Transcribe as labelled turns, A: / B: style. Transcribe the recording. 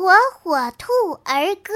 A: 火火兔儿歌。